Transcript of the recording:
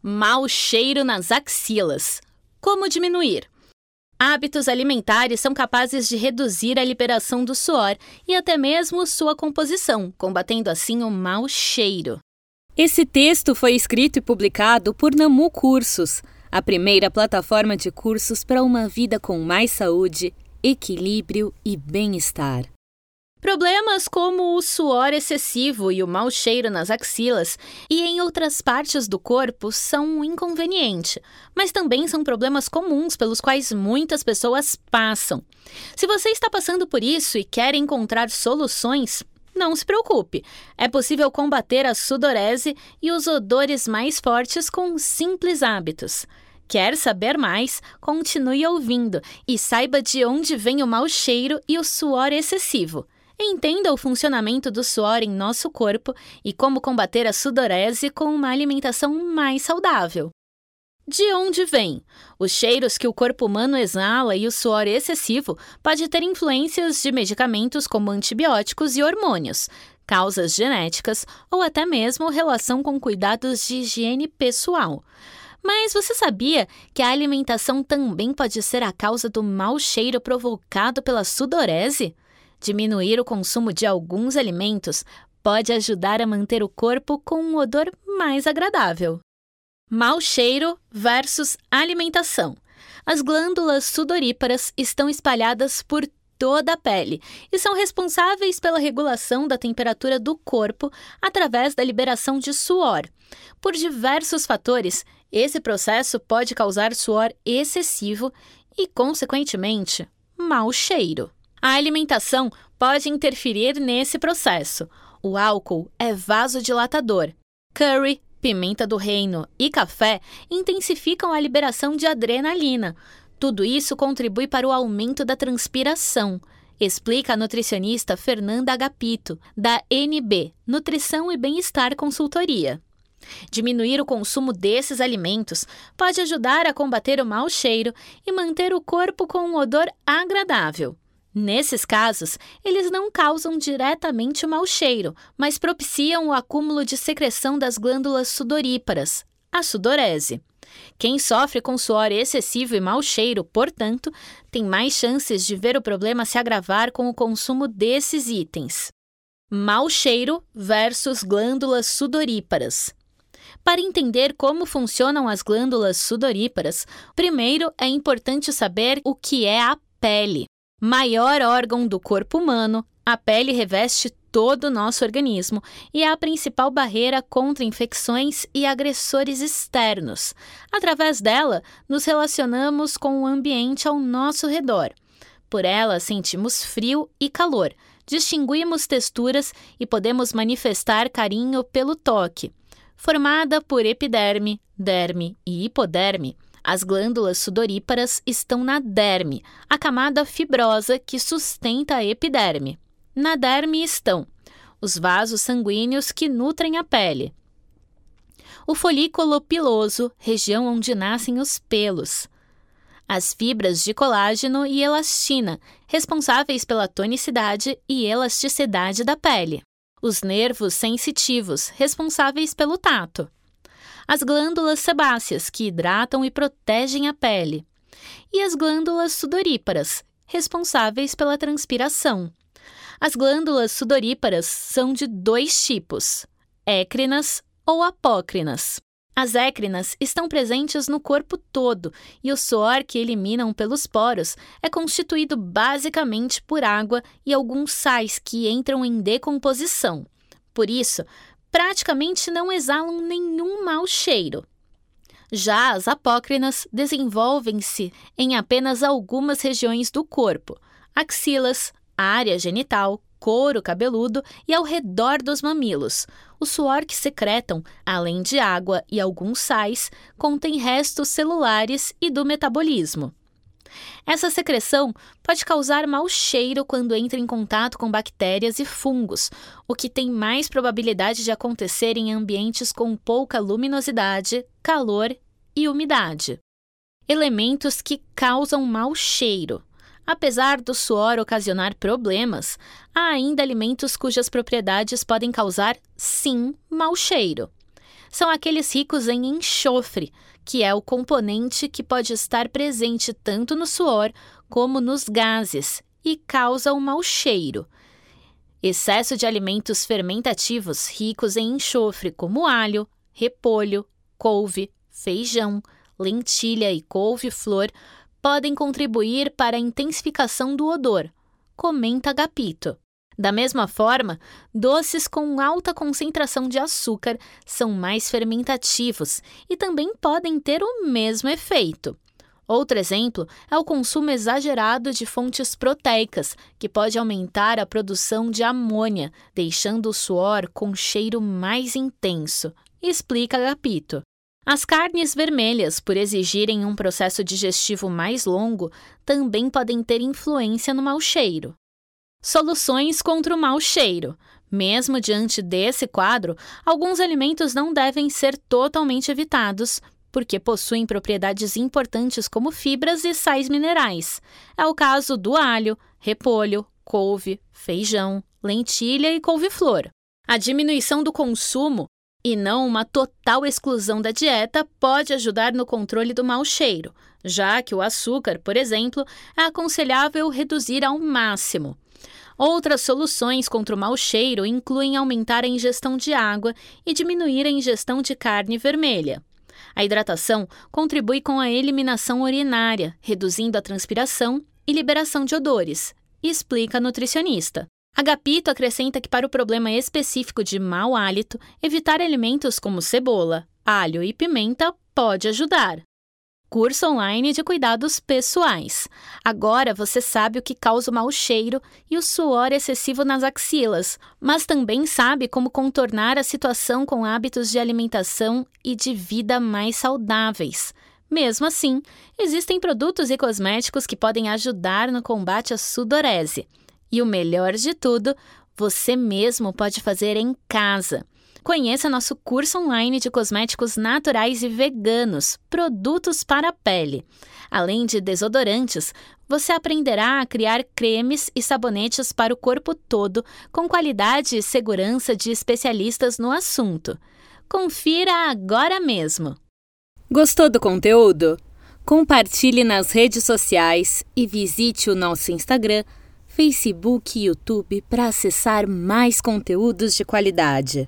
Mau cheiro nas axilas. Como diminuir? Hábitos alimentares são capazes de reduzir a liberação do suor e até mesmo sua composição, combatendo assim o mau cheiro. Esse texto foi escrito e publicado por Namu Cursos, a primeira plataforma de cursos para uma vida com mais saúde, equilíbrio e bem-estar. Problemas como o suor excessivo e o mau cheiro nas axilas e em outras partes do corpo são um inconveniente, mas também são problemas comuns pelos quais muitas pessoas passam. Se você está passando por isso e quer encontrar soluções, não se preocupe. É possível combater a sudorese e os odores mais fortes com simples hábitos. Quer saber mais? Continue ouvindo e saiba de onde vem o mau cheiro e o suor excessivo. Entenda o funcionamento do suor em nosso corpo e como combater a sudorese com uma alimentação mais saudável. De onde vem? Os cheiros que o corpo humano exala e o suor excessivo pode ter influências de medicamentos como antibióticos e hormônios, causas genéticas ou até mesmo relação com cuidados de higiene pessoal. Mas você sabia que a alimentação também pode ser a causa do mau cheiro provocado pela sudorese? Diminuir o consumo de alguns alimentos pode ajudar a manter o corpo com um odor mais agradável. Mau cheiro versus alimentação. As glândulas sudoríparas estão espalhadas por toda a pele e são responsáveis pela regulação da temperatura do corpo através da liberação de suor. Por diversos fatores, esse processo pode causar suor excessivo e, consequentemente, mau cheiro. A alimentação pode interferir nesse processo. O álcool é vasodilatador. Curry, pimenta do reino e café intensificam a liberação de adrenalina. Tudo isso contribui para o aumento da transpiração, explica a nutricionista Fernanda Agapito, da NB Nutrição e Bem-Estar Consultoria. Diminuir o consumo desses alimentos pode ajudar a combater o mau cheiro e manter o corpo com um odor agradável. Nesses casos, eles não causam diretamente mau cheiro, mas propiciam o acúmulo de secreção das glândulas sudoríparas, a sudorese. Quem sofre com suor excessivo e mau cheiro, portanto, tem mais chances de ver o problema se agravar com o consumo desses itens. Mau cheiro versus glândulas sudoríparas. Para entender como funcionam as glândulas sudoríparas, primeiro é importante saber o que é a pele. Maior órgão do corpo humano, a pele reveste todo o nosso organismo e é a principal barreira contra infecções e agressores externos. Através dela, nos relacionamos com o ambiente ao nosso redor. Por ela, sentimos frio e calor, distinguimos texturas e podemos manifestar carinho pelo toque. Formada por epiderme, derme e hipoderme, as glândulas sudoríparas estão na derme, a camada fibrosa que sustenta a epiderme. Na derme estão os vasos sanguíneos que nutrem a pele, o folículo piloso, região onde nascem os pelos, as fibras de colágeno e elastina, responsáveis pela tonicidade e elasticidade da pele, os nervos sensitivos, responsáveis pelo tato, as glândulas sebáceas, que hidratam e protegem a pele, e as glândulas sudoríparas, responsáveis pela transpiração. As glândulas sudoríparas são de dois tipos: écrinas ou apócrinas. As écrinas estão presentes no corpo todo e o suor que eliminam pelos poros é constituído basicamente por água e alguns sais que entram em decomposição. Por isso, praticamente não exalam nenhum mau cheiro. Já as apócrinas desenvolvem-se em apenas algumas regiões do corpo: axilas, área genital, couro cabeludo e ao redor dos mamilos. O suor que secretam, além de água e alguns sais, contém restos celulares e do metabolismo. Essa secreção pode causar mau cheiro quando entra em contato com bactérias e fungos, o que tem mais probabilidade de acontecer em ambientes com pouca luminosidade, calor e umidade. Elementos que causam mau cheiro. Apesar do suor ocasionar problemas, há ainda alimentos cujas propriedades podem causar, sim, mau cheiro. São aqueles ricos em enxofre, que é o componente que pode estar presente tanto no suor como nos gases e causa um mau cheiro. Excesso de alimentos fermentativos ricos em enxofre, como alho, repolho, couve, feijão, lentilha e couve-flor, podem contribuir para a intensificação do odor, comenta Gapito. Da mesma forma, doces com alta concentração de açúcar são mais fermentativos e também podem ter o mesmo efeito. Outro exemplo é o consumo exagerado de fontes proteicas, que pode aumentar a produção de amônia, deixando o suor com cheiro mais intenso, explica Gapito. As carnes vermelhas, por exigirem um processo digestivo mais longo, também podem ter influência no mau cheiro. Soluções contra o mau cheiro. Mesmo diante desse quadro, alguns alimentos não devem ser totalmente evitados, porque possuem propriedades importantes como fibras e sais minerais. É o caso do alho, repolho, couve, feijão, lentilha e couve-flor. A diminuição do consumo e não uma total exclusão da dieta pode ajudar no controle do mau cheiro, já que o açúcar, por exemplo, é aconselhável reduzir ao máximo. Outras soluções contra o mau cheiro incluem aumentar a ingestão de água e diminuir a ingestão de carne vermelha. A hidratação contribui com a eliminação urinária, reduzindo a transpiração e liberação de odores, explica a nutricionista. Agapito acrescenta que, para o problema específico de mau hálito, evitar alimentos como cebola, alho e pimenta pode ajudar. Curso online de cuidados pessoais. Agora você sabe o que causa o mau cheiro e o suor excessivo nas axilas, mas também sabe como contornar a situação com hábitos de alimentação e de vida mais saudáveis. Mesmo assim, existem produtos e cosméticos que podem ajudar no combate à sudorese. E o melhor de tudo, você mesmo pode fazer em casa. Conheça nosso curso online de cosméticos naturais e veganos, produtos para a pele. Além de desodorantes, você aprenderá a criar cremes e sabonetes para o corpo todo, com qualidade e segurança de especialistas no assunto. Confira agora mesmo! Gostou do conteúdo? Compartilhe nas redes sociais e visite o nosso Instagram, Facebook e YouTube para acessar mais conteúdos de qualidade.